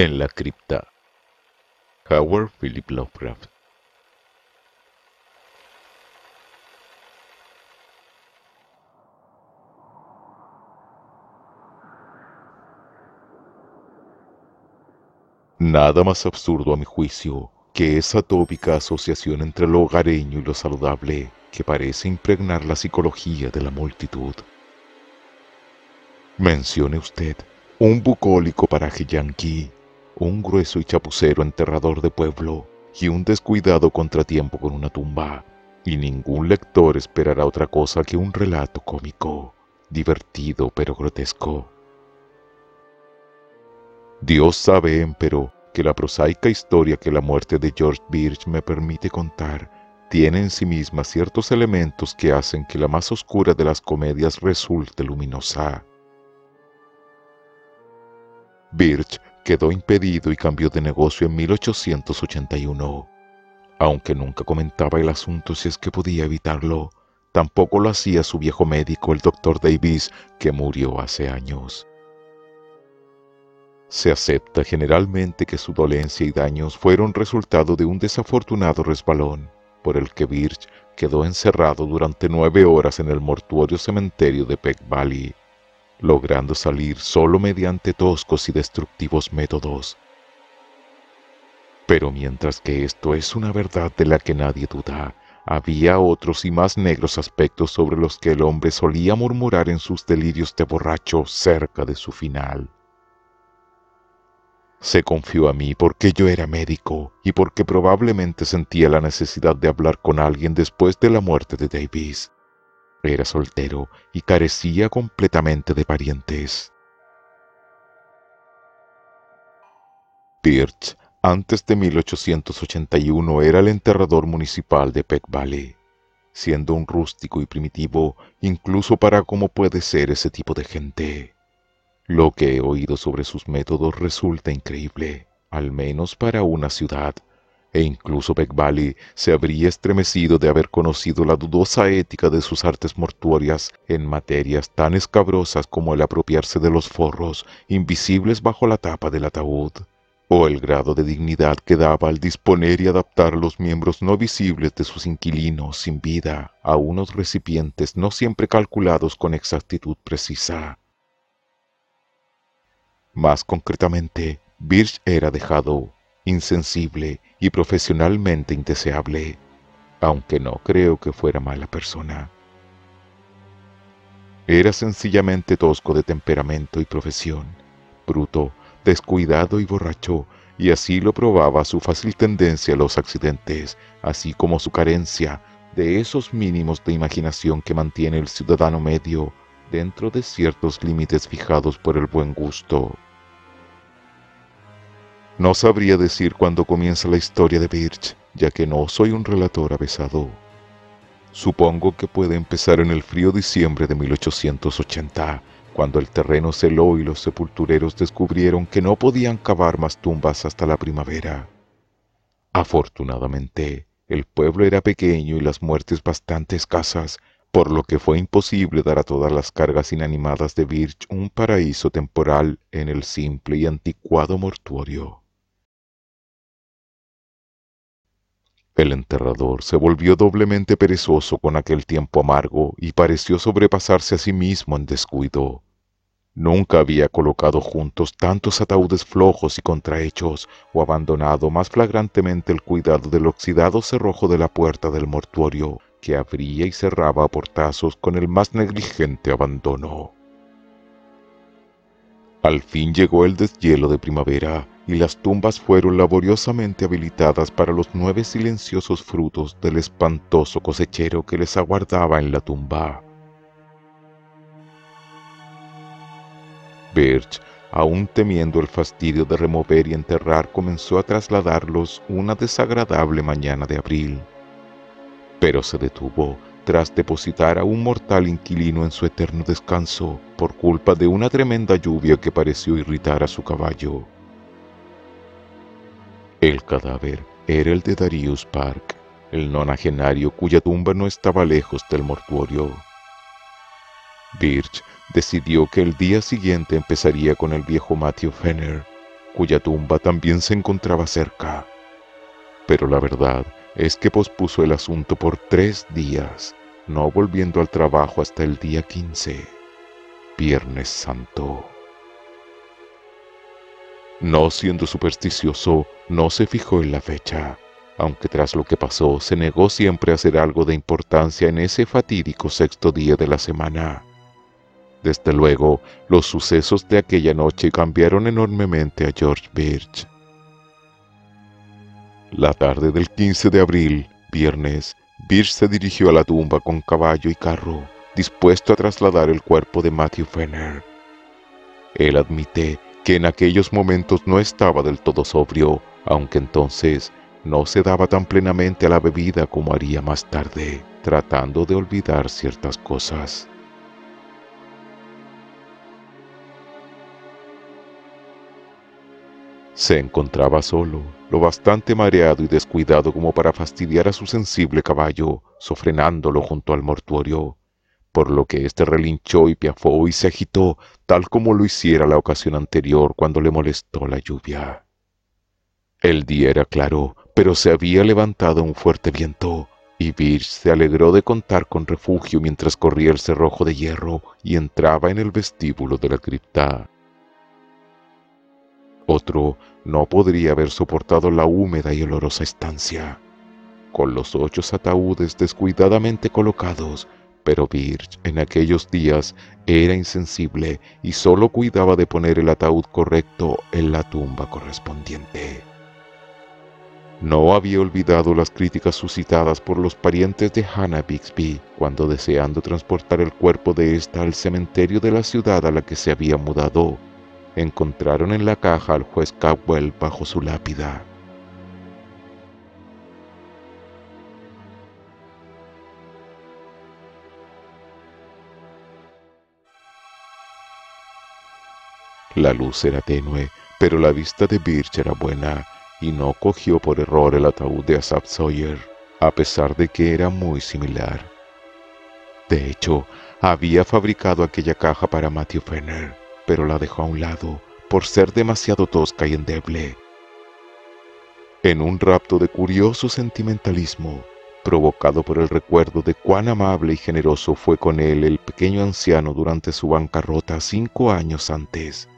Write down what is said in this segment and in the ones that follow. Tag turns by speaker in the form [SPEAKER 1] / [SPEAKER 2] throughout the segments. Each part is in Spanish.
[SPEAKER 1] En la cripta. Howard Philip Lovecraft. Nada más absurdo a mi juicio que esa tópica asociación entre lo hogareño y lo saludable que parece impregnar la psicología de la multitud. Mencione usted un bucólico paraje yanqui, un grueso y chapucero enterrador de pueblo y un descuidado contratiempo con una tumba, y ningún lector esperará otra cosa que un relato cómico, divertido pero grotesco. Dios sabe, empero, que la prosaica historia que la muerte de George Birch me permite contar tiene en sí misma ciertos elementos que hacen que la más oscura de las comedias resulte luminosa. Birch quedó impedido y cambió de negocio en 1881. Aunque nunca comentaba el asunto si es que podía evitarlo, tampoco lo hacía su viejo médico, el doctor Davis, que murió hace años. Se acepta generalmente que su dolencia y daños fueron resultado de un desafortunado resbalón, por el que Birch quedó encerrado durante nueve horas en el mortuorio cementerio de Peck Valley, logrando salir solo mediante toscos y destructivos métodos. Pero mientras que esto es una verdad de la que nadie duda, había otros y más negros aspectos sobre los que el hombre solía murmurar en sus delirios de borracho cerca de su final. Se confió a mí porque yo era médico y porque probablemente sentía la necesidad de hablar con alguien después de la muerte de Davis. Era soltero y carecía completamente de parientes. Birch, antes de 1881, era el enterrador municipal de Peck Valley, siendo un rústico y primitivo incluso para cómo puede ser ese tipo de gente. Lo que he oído sobre sus métodos resulta increíble, al menos para una ciudad, e incluso Valley se habría estremecido de haber conocido la dudosa ética de sus artes mortuorias en materias tan escabrosas como el apropiarse de los forros invisibles bajo la tapa del ataúd, o el grado de dignidad que daba al disponer y adaptar los miembros no visibles de sus inquilinos sin vida a unos recipientes no siempre calculados con exactitud precisa. Más concretamente, Birch era dejado, insensible y profesionalmente indeseable, aunque no creo que fuera mala persona. Era sencillamente tosco de temperamento y profesión, bruto, descuidado y borracho, y así lo probaba su fácil tendencia a los accidentes, así como su carencia de esos mínimos de imaginación que mantiene el ciudadano medio dentro de ciertos límites fijados por el buen gusto. No sabría decir cuándo comienza la historia de Birch, ya que no soy un relator avesado. Supongo que puede empezar en el frío diciembre de 1880, cuando el terreno se heló y los sepultureros descubrieron que no podían cavar más tumbas hasta la primavera. Afortunadamente, el pueblo era pequeño y las muertes bastante escasas, por lo que fue imposible dar a todas las cargas inanimadas de Birch un paraíso temporal en el simple y anticuado mortuorio. El enterrador se volvió doblemente perezoso con aquel tiempo amargo y pareció sobrepasarse a sí mismo en descuido. Nunca había colocado juntos tantos ataúdes flojos y contrahechos o abandonado más flagrantemente el cuidado del oxidado cerrojo de la puerta del mortuorio, que abría y cerraba a portazos con el más negligente abandono. Al fin llegó el deshielo de primavera y las tumbas fueron laboriosamente habilitadas para los nueve silenciosos frutos del espantoso cosechero que les aguardaba en la tumba. Birch, aún temiendo el fastidio de remover y enterrar, comenzó a trasladarlos una desagradable mañana de abril. Pero se detuvo tras depositar a un mortal inquilino en su eterno descanso por culpa de una tremenda lluvia que pareció irritar a su caballo. El cadáver era el de Darius Park, el nonagenario cuya tumba no estaba lejos del mortuorio. Birch decidió que el día siguiente empezaría con el viejo Matthew Fenner, cuya tumba también se encontraba cerca. Pero la verdad es que pospuso el asunto por tres días, no volviendo al trabajo hasta el día 15, Viernes Santo. No siendo supersticioso, no se fijó en la fecha, aunque tras lo que pasó se negó siempre a hacer algo de importancia en ese fatídico sexto día de la semana. Desde luego, los sucesos de aquella noche cambiaron enormemente a George Birch. La tarde del 15 de abril, viernes, Birch se dirigió a la tumba con caballo y carro, dispuesto a trasladar el cuerpo de Matthew Fenner. Él admite que en aquellos momentos no estaba del todo sobrio, aunque entonces no se daba tan plenamente a la bebida como haría más tarde, tratando de olvidar ciertas cosas. Se encontraba solo, lo bastante mareado y descuidado como para fastidiar a su sensible caballo, sofrenándolo junto al mortuorio, por lo que éste relinchó y piafó y se agitó, tal como lo hiciera la ocasión anterior cuando le molestó la lluvia. El día era claro, pero se había levantado un fuerte viento, y Birch se alegró de contar con refugio mientras corría el cerrojo de hierro y entraba en el vestíbulo de la cripta. Otro no podría haber soportado la húmeda y olorosa estancia. Con los ocho ataúdes descuidadamente colocados, pero Birch en aquellos días era insensible y solo cuidaba de poner el ataúd correcto en la tumba correspondiente. No había olvidado las críticas suscitadas por los parientes de Hannah Bixby cuando deseando transportar el cuerpo de ésta al cementerio de la ciudad a la que se había mudado, encontraron en la caja al juez Caldwell bajo su lápida. La luz era tenue, pero la vista de Birch era buena y no cogió por error el ataúd de Asaph Sawyer, a pesar de que era muy similar. De hecho, había fabricado aquella caja para Matthew Fenner, pero la dejó a un lado por ser demasiado tosca y endeble. En un rapto de curioso sentimentalismo, provocado por el recuerdo de cuán amable y generoso fue con él el pequeño anciano durante su bancarrota cinco años antes,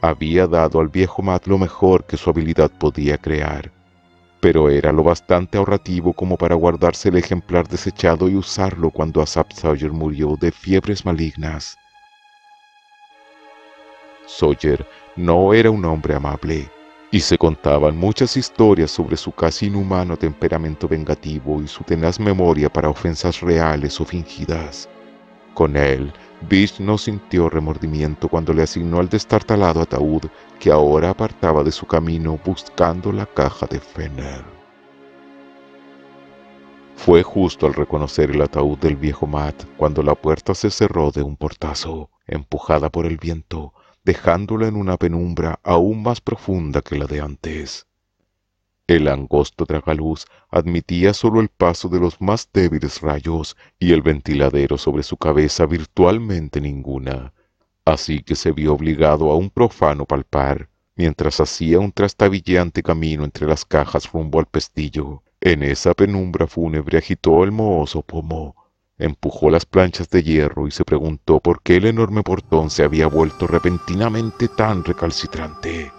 [SPEAKER 1] había dado al viejo Matt lo mejor que su habilidad podía crear, pero era lo bastante ahorrativo como para guardarse el ejemplar desechado y usarlo cuando Asap Sawyer murió de fiebres malignas. Sawyer no era un hombre amable, y se contaban muchas historias sobre su casi inhumano temperamento vengativo y su tenaz memoria para ofensas reales o fingidas. Con él, Bish no sintió remordimiento cuando le asignó al destartalado ataúd que ahora apartaba de su camino buscando la caja de Fenner. Fue justo al reconocer el ataúd del viejo Matt cuando la puerta se cerró de un portazo, empujada por el viento, dejándola en una penumbra aún más profunda que la de antes. El angosto tragaluz admitía solo el paso de los más débiles rayos y el ventiladero sobre su cabeza virtualmente ninguna, así que se vio obligado a un profano palpar, mientras hacía un trastabilleante camino entre las cajas rumbo al pestillo. En esa penumbra fúnebre agitó el mohoso pomo, empujó las planchas de hierro y se preguntó por qué el enorme portón se había vuelto repentinamente tan recalcitrante.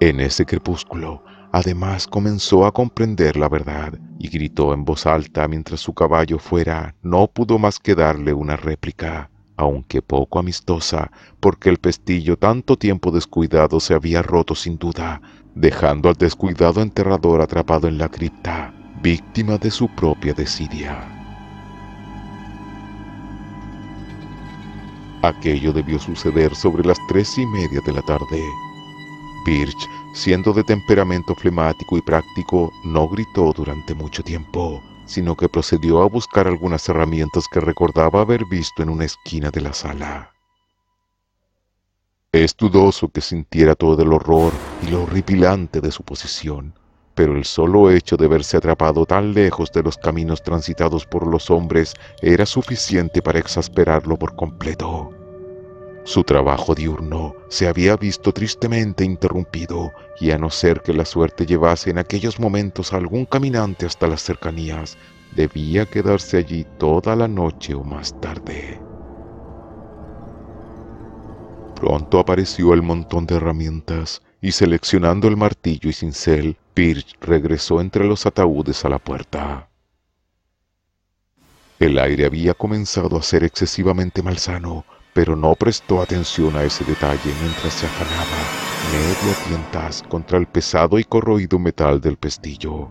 [SPEAKER 1] En ese crepúsculo, además comenzó a comprender la verdad y gritó en voz alta mientras su caballo fuera, no pudo más que darle una réplica, aunque poco amistosa, porque el pestillo tanto tiempo descuidado se había roto sin duda, dejando al descuidado enterrador atrapado en la cripta, víctima de su propia desidia. Aquello debió suceder sobre las tres y media de la tarde, Birch, siendo de temperamento flemático y práctico, no gritó durante mucho tiempo, sino que procedió a buscar algunas herramientas que recordaba haber visto en una esquina de la sala. Es dudoso que sintiera todo el horror y lo horripilante de su posición, pero el solo hecho de verse atrapado tan lejos de los caminos transitados por los hombres era suficiente para exasperarlo por completo. Su trabajo diurno se había visto tristemente interrumpido y a no ser que la suerte llevase en aquellos momentos a algún caminante hasta las cercanías, debía quedarse allí toda la noche o más tarde. Pronto apareció el montón de herramientas y seleccionando el martillo y cincel, Birch regresó entre los ataúdes a la puerta. El aire había comenzado a ser excesivamente malsano, pero no prestó atención a ese detalle mientras se afanaba medio a tientas contra el pesado y corroído metal del pestillo.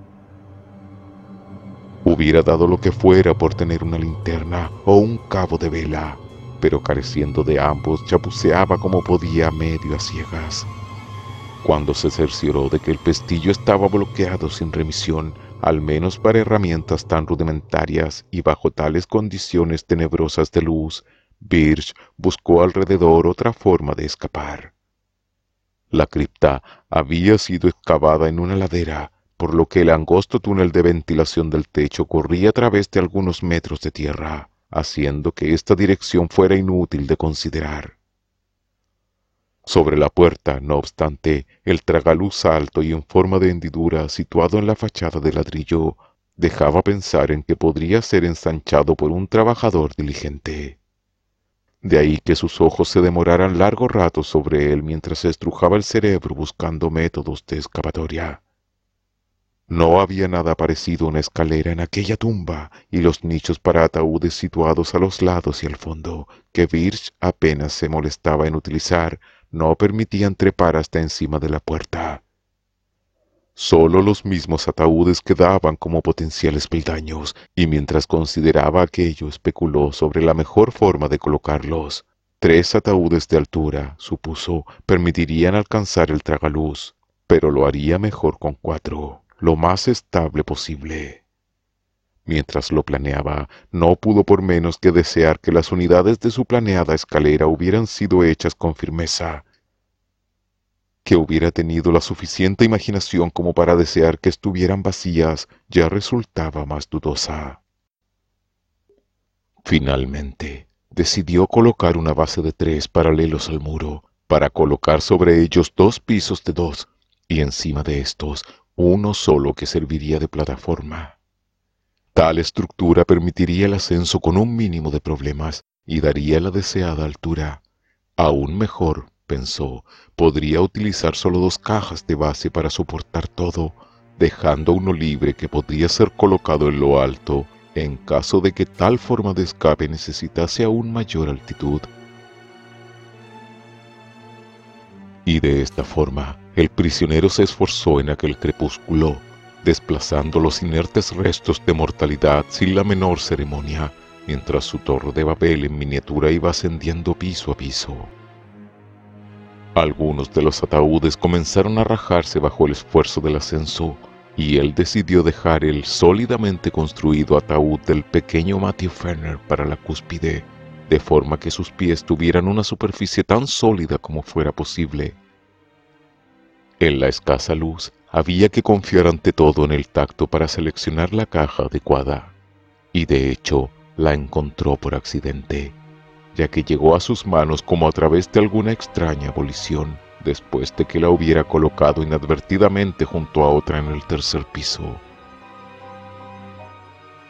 [SPEAKER 1] Hubiera dado lo que fuera por tener una linterna o un cabo de vela, pero careciendo de ambos chapuceaba como podía medio a ciegas. Cuando se cercioró de que el pestillo estaba bloqueado sin remisión, al menos para herramientas tan rudimentarias y bajo tales condiciones tenebrosas de luz, Birch buscó alrededor otra forma de escapar. La cripta había sido excavada en una ladera, por lo que el angosto túnel de ventilación del techo corría a través de algunos metros de tierra, haciendo que esta dirección fuera inútil de considerar. Sobre la puerta, no obstante, el tragaluz alto y en forma de hendidura situado en la fachada de ladrillo dejaba pensar en que podría ser ensanchado por un trabajador diligente. De ahí que sus ojos se demoraran largo rato sobre él mientras estrujaba el cerebro buscando métodos de escapatoria. No había nada parecido a una escalera en aquella tumba y los nichos para ataúdes situados a los lados y al fondo, que Birch apenas se molestaba en utilizar, no permitían trepar hasta encima de la puerta. Solo los mismos ataúdes quedaban como potenciales peldaños, y mientras consideraba aquello especuló sobre la mejor forma de colocarlos. Tres ataúdes de altura, supuso, permitirían alcanzar el tragaluz, pero lo haría mejor con cuatro, lo más estable posible. Mientras lo planeaba, no pudo por menos que desear que las unidades de su planeada escalera hubieran sido hechas con firmeza, que hubiera tenido la suficiente imaginación como para desear que estuvieran vacías ya resultaba más dudosa. Finalmente, decidió colocar una base de tres paralelos al muro, para colocar sobre ellos dos pisos de dos, y encima de estos uno solo que serviría de plataforma. Tal estructura permitiría el ascenso con un mínimo de problemas y daría la deseada altura. Aún mejor, pensó, podría utilizar solo dos cajas de base para soportar todo, dejando uno libre que podría ser colocado en lo alto en caso de que tal forma de escape necesitase aún mayor altitud. Y de esta forma, el prisionero se esforzó en aquel crepúsculo, desplazando los inertes restos de mortalidad sin la menor ceremonia, mientras su torre de Babel en miniatura iba ascendiendo piso a piso. Algunos de los ataúdes comenzaron a rajarse bajo el esfuerzo del ascenso, y él decidió dejar el sólidamente construido ataúd del pequeño Matthew Fenner para la cúspide, de forma que sus pies tuvieran una superficie tan sólida como fuera posible. En la escasa luz, había que confiar ante todo en el tacto para seleccionar la caja adecuada, y de hecho la encontró por accidente, ya que llegó a sus manos como a través de alguna extraña abolición, después de que la hubiera colocado inadvertidamente junto a otra en el tercer piso.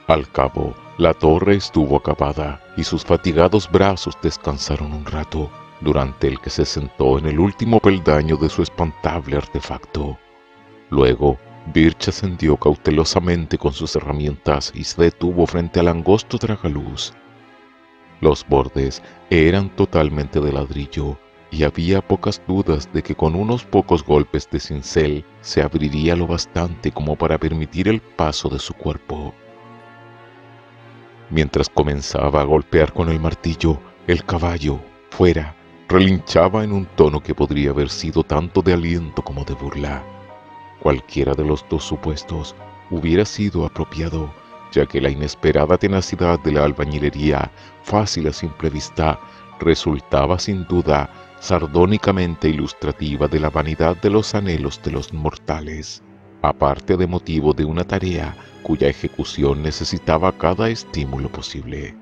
[SPEAKER 1] Al cabo, la torre estuvo acabada y sus fatigados brazos descansaron un rato, durante el que se sentó en el último peldaño de su espantable artefacto. Luego, Birch ascendió cautelosamente con sus herramientas y se detuvo frente al angosto tragaluz. Los bordes eran totalmente de ladrillo y había pocas dudas de que con unos pocos golpes de cincel se abriría lo bastante como para permitir el paso de su cuerpo. Mientras comenzaba a golpear con el martillo, el caballo, fuera, relinchaba en un tono que podría haber sido tanto de aliento como de burla. Cualquiera de los dos supuestos hubiera sido apropiado, ya que la inesperada tenacidad de la albañilería, fácil a simple vista, resultaba sin duda sardónicamente ilustrativa de la vanidad de los anhelos de los mortales, aparte de motivo de una tarea cuya ejecución necesitaba cada estímulo posible.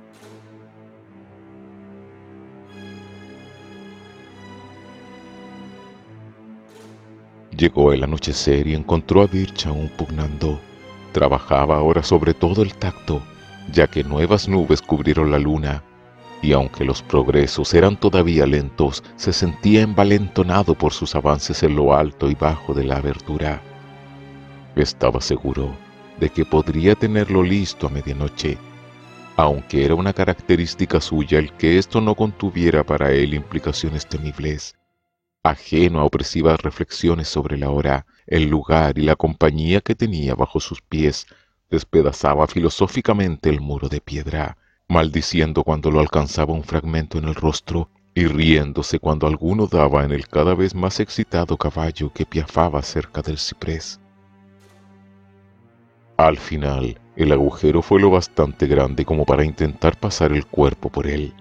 [SPEAKER 1] Llegó el anochecer y encontró a Bircha aún pugnando Trabajaba ahora sobre todo el tacto, ya que nuevas nubes cubrieron la luna, y aunque los progresos eran todavía lentos, se sentía envalentonado por sus avances en lo alto y bajo de la abertura. Estaba seguro de que podría tenerlo listo a medianoche, aunque era una característica suya el que esto no contuviera para él implicaciones temibles. Ajeno a opresivas reflexiones sobre la hora, el lugar y la compañía que tenía bajo sus pies, despedazaba filosóficamente el muro de piedra, maldiciendo cuando lo alcanzaba un fragmento en el rostro y riéndose cuando alguno daba en el cada vez más excitado caballo que piafaba cerca del ciprés. Al final, el agujero fue lo bastante grande como para intentar pasar el cuerpo por él,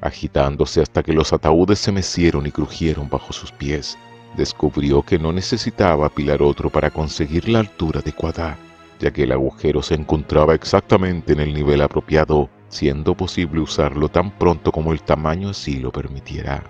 [SPEAKER 1] agitándose hasta que los ataúdes se mecieron y crujieron bajo sus pies. Descubrió que no necesitaba apilar otro para conseguir la altura adecuada, ya que el agujero se encontraba exactamente en el nivel apropiado, siendo posible usarlo tan pronto como el tamaño así lo permitiera.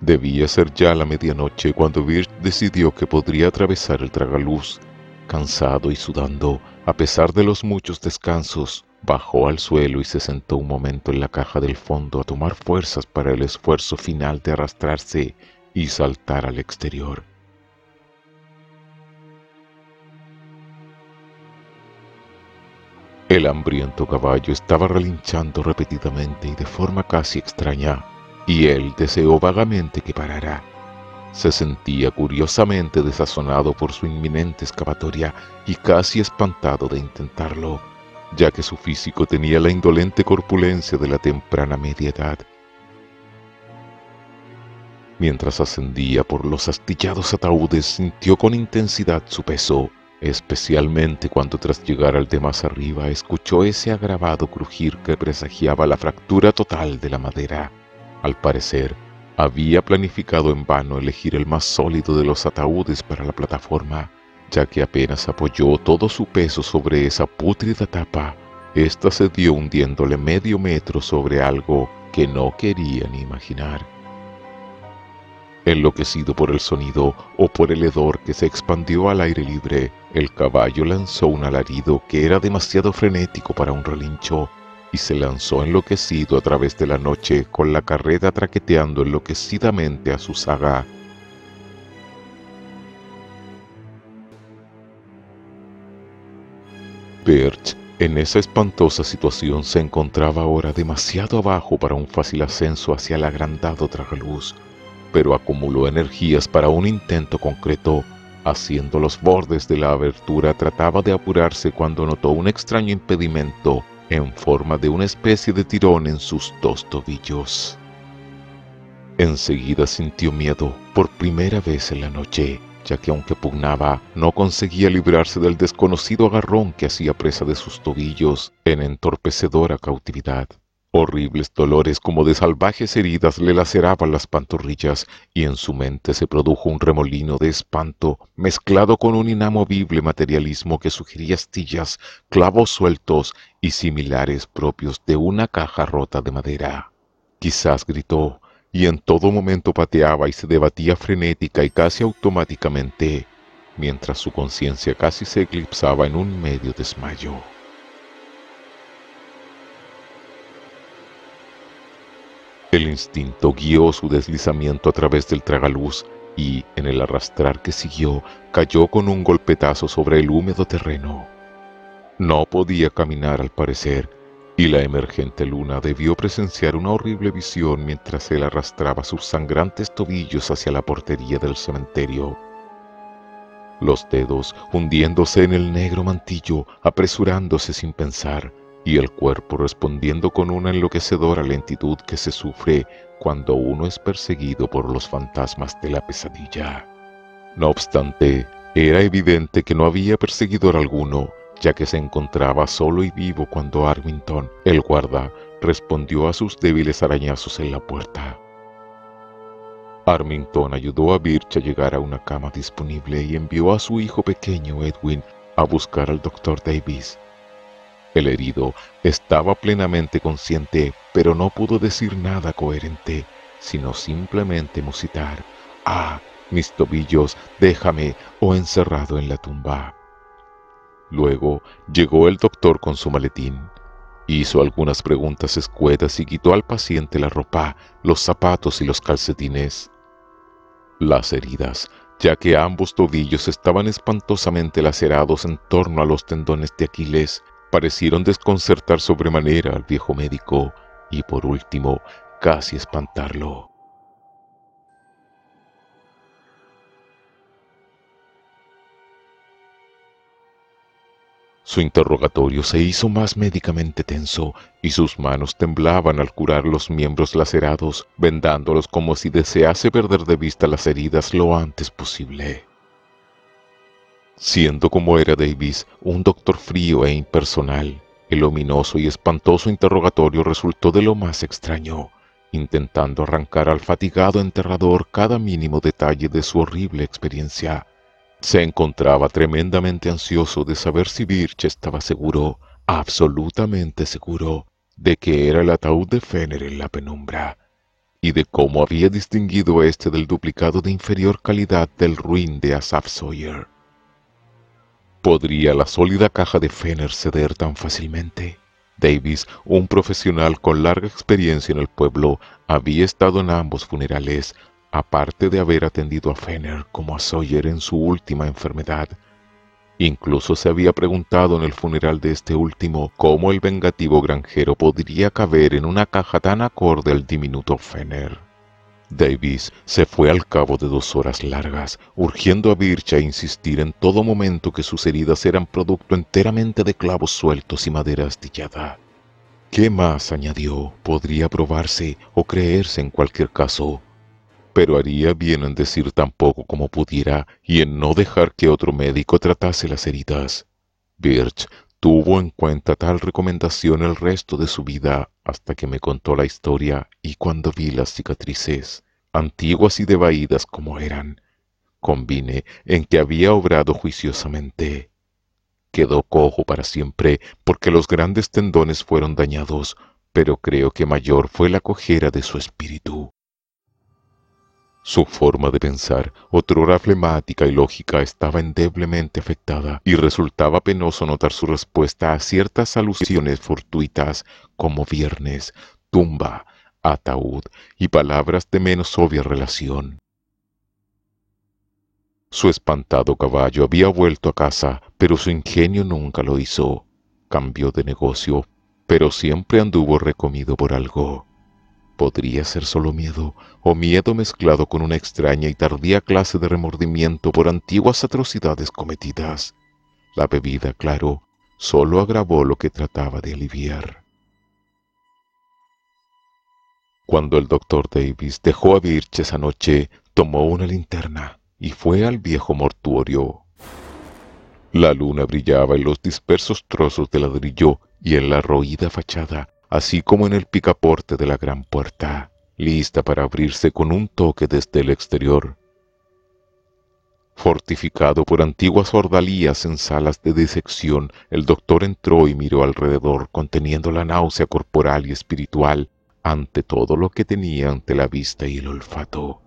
[SPEAKER 1] Debía ser ya la medianoche cuando Birch decidió que podría atravesar el tragaluz Cansado y sudando, a pesar de los muchos descansos, bajó al suelo y se sentó un momento en la caja del fondo a tomar fuerzas para el esfuerzo final de arrastrarse y saltar al exterior. El hambriento caballo estaba relinchando repetidamente y de forma casi extraña, y él deseó vagamente que parara se sentía curiosamente desazonado por su inminente excavatoria y casi espantado de intentarlo, ya que su físico tenía la indolente corpulencia de la temprana media edad. Mientras ascendía por los astillados ataúdes, sintió con intensidad su peso, especialmente cuando tras llegar al de más arriba escuchó ese agravado crujir que presagiaba la fractura total de la madera. Al parecer, había planificado en vano elegir el más sólido de los ataúdes para la plataforma, ya que apenas apoyó todo su peso sobre esa pútrida tapa, ésta se dio hundiéndole medio metro sobre algo que no quería ni imaginar. Enloquecido por el sonido o por el hedor que se expandió al aire libre, el caballo lanzó un alarido que era demasiado frenético para un relincho y se lanzó enloquecido a través de la noche con la carreta traqueteando enloquecidamente a su saga. Birch, en esa espantosa situación, se encontraba ahora demasiado abajo para un fácil ascenso hacia el agrandado tragaluz, pero acumuló energías para un intento concreto. Haciendo los bordes de la abertura trataba de apurarse cuando notó un extraño impedimento en forma de una especie de tirón en sus dos tobillos. Enseguida sintió miedo por primera vez en la noche, ya que aunque pugnaba, no conseguía librarse del desconocido agarrón que hacía presa de sus tobillos en entorpecedora cautividad. Horribles dolores como de salvajes heridas le laceraban las pantorrillas y en su mente se produjo un remolino de espanto mezclado con un inamovible materialismo que sugería astillas, clavos sueltos y similares propios de una caja rota de madera. Quizás gritó, y en todo momento pateaba y se debatía frenética y casi automáticamente, mientras su conciencia casi se eclipsaba en un medio desmayo. El instinto guió su deslizamiento a través del tragaluz y, en el arrastrar que siguió, cayó con un golpetazo sobre el húmedo terreno. No podía caminar al parecer, y la emergente luna debió presenciar una horrible visión mientras él arrastraba sus sangrantes tobillos hacia la portería del cementerio. Los dedos hundiéndose en el negro mantillo, apresurándose sin pensar, y el cuerpo respondiendo con una enloquecedora lentitud que se sufre cuando uno es perseguido por los fantasmas de la pesadilla. No obstante, era evidente que no había perseguidor alguno, ya que se encontraba solo y vivo cuando Armington, el guarda, respondió a sus débiles arañazos en la puerta. Armington ayudó a Birch a llegar a una cama disponible y envió a su hijo pequeño Edwin a buscar al doctor Davis, el herido estaba plenamente consciente, pero no pudo decir nada coherente, sino simplemente musitar. Ah, mis tobillos, déjame o encerrado en la tumba. Luego llegó el doctor con su maletín. Hizo algunas preguntas escuetas y quitó al paciente la ropa, los zapatos y los calcetines. Las heridas, ya que ambos tobillos estaban espantosamente lacerados en torno a los tendones de Aquiles, parecieron desconcertar sobremanera al viejo médico y por último casi espantarlo. Su interrogatorio se hizo más médicamente tenso y sus manos temblaban al curar los miembros lacerados, vendándolos como si desease perder de vista las heridas lo antes posible. Siendo como era Davis un doctor frío e impersonal, el ominoso y espantoso interrogatorio resultó de lo más extraño, intentando arrancar al fatigado enterrador cada mínimo detalle de su horrible experiencia se encontraba tremendamente ansioso de saber si Birch estaba seguro, absolutamente seguro, de que era el ataúd de Fenner en la penumbra, y de cómo había distinguido este del duplicado de inferior calidad del ruin de Asaph Sawyer. ¿Podría la sólida caja de Fenner ceder tan fácilmente? Davis, un profesional con larga experiencia en el pueblo, había estado en ambos funerales, aparte de haber atendido a Fenner como a Sawyer en su última enfermedad. Incluso se había preguntado en el funeral de este último cómo el vengativo granjero podría caber en una caja tan acorde al diminuto Fenner. Davis se fue al cabo de dos horas largas, urgiendo a Birch a insistir en todo momento que sus heridas eran producto enteramente de clavos sueltos y madera astillada. ¿Qué más, añadió, podría probarse o creerse en cualquier caso? Pero haría bien en decir tan poco como pudiera y en no dejar que otro médico tratase las heridas. Birch tuvo en cuenta tal recomendación el resto de su vida hasta que me contó la historia y cuando vi las cicatrices, antiguas y devaídas como eran, convine en que había obrado juiciosamente. Quedó cojo para siempre porque los grandes tendones fueron dañados, pero creo que mayor fue la cojera de su espíritu. Su forma de pensar, otrora flemática y lógica, estaba endeblemente afectada y resultaba penoso notar su respuesta a ciertas alusiones fortuitas como viernes, tumba, ataúd y palabras de menos obvia relación. Su espantado caballo había vuelto a casa, pero su ingenio nunca lo hizo. Cambió de negocio, pero siempre anduvo recomido por algo. Podría ser solo miedo, o miedo mezclado con una extraña y tardía clase de remordimiento por antiguas atrocidades cometidas. La bebida, claro, solo agravó lo que trataba de aliviar. Cuando el doctor Davis dejó a Birch esa noche, tomó una linterna y fue al viejo mortuorio. La luna brillaba en los dispersos trozos de ladrillo y en la roída fachada así como en el picaporte de la gran puerta, lista para abrirse con un toque desde el exterior. Fortificado por antiguas ordalías en salas de disección, el doctor entró y miró alrededor, conteniendo la náusea corporal y espiritual ante todo lo que tenía ante la vista y el olfato.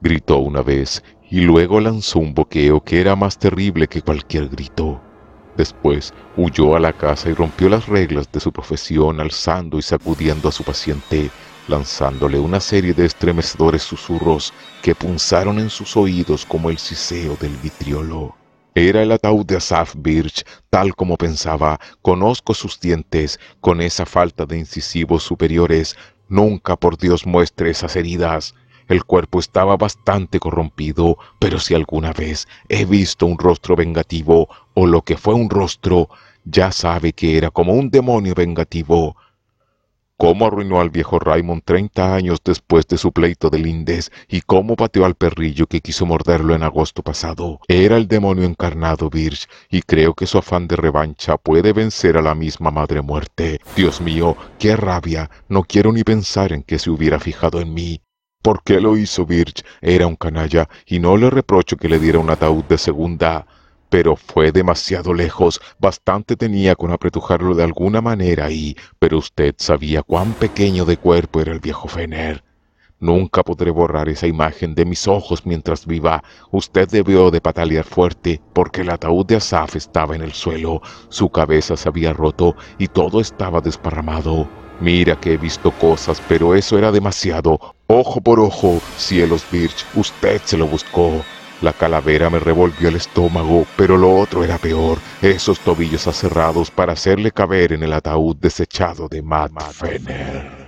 [SPEAKER 1] Gritó una vez y luego lanzó un boqueo que era más terrible que cualquier grito. Después huyó a la casa y rompió las reglas de su profesión alzando y sacudiendo a su paciente, lanzándole una serie de estremecedores susurros que punzaron en sus oídos como el siseo del vitriolo. Era el ataúd de Asaph Birch, tal como pensaba. Conozco sus dientes, con esa falta de incisivos superiores. Nunca, por Dios, muestre esas heridas. El cuerpo estaba bastante corrompido, pero si alguna vez he visto un rostro vengativo, o lo que fue un rostro, ya sabe que era como un demonio vengativo. Cómo arruinó al viejo Raymond treinta años después de su pleito de lindes y cómo pateó al perrillo que quiso morderlo en agosto pasado. Era el demonio encarnado, Birch, y creo que su afán de revancha puede vencer a la misma madre muerte. Dios mío, qué rabia. No quiero ni pensar en que se hubiera fijado en mí. ¿Por qué lo hizo Birch? Era un canalla y no le reprocho que le diera un ataúd de segunda. Pero fue demasiado lejos, bastante tenía con apretujarlo de alguna manera y... Pero usted sabía cuán pequeño de cuerpo era el viejo Fener. Nunca podré borrar esa imagen de mis ojos mientras viva. Usted debió de patalear fuerte, porque el ataúd de Asaf estaba en el suelo, su cabeza se había roto y todo estaba desparramado. Mira que he visto cosas, pero eso era demasiado. Ojo por ojo, cielos Birch, usted se lo buscó. La calavera me revolvió el estómago, pero lo otro era peor, esos tobillos aserrados para hacerle caber en el ataúd desechado de Matt Fenner.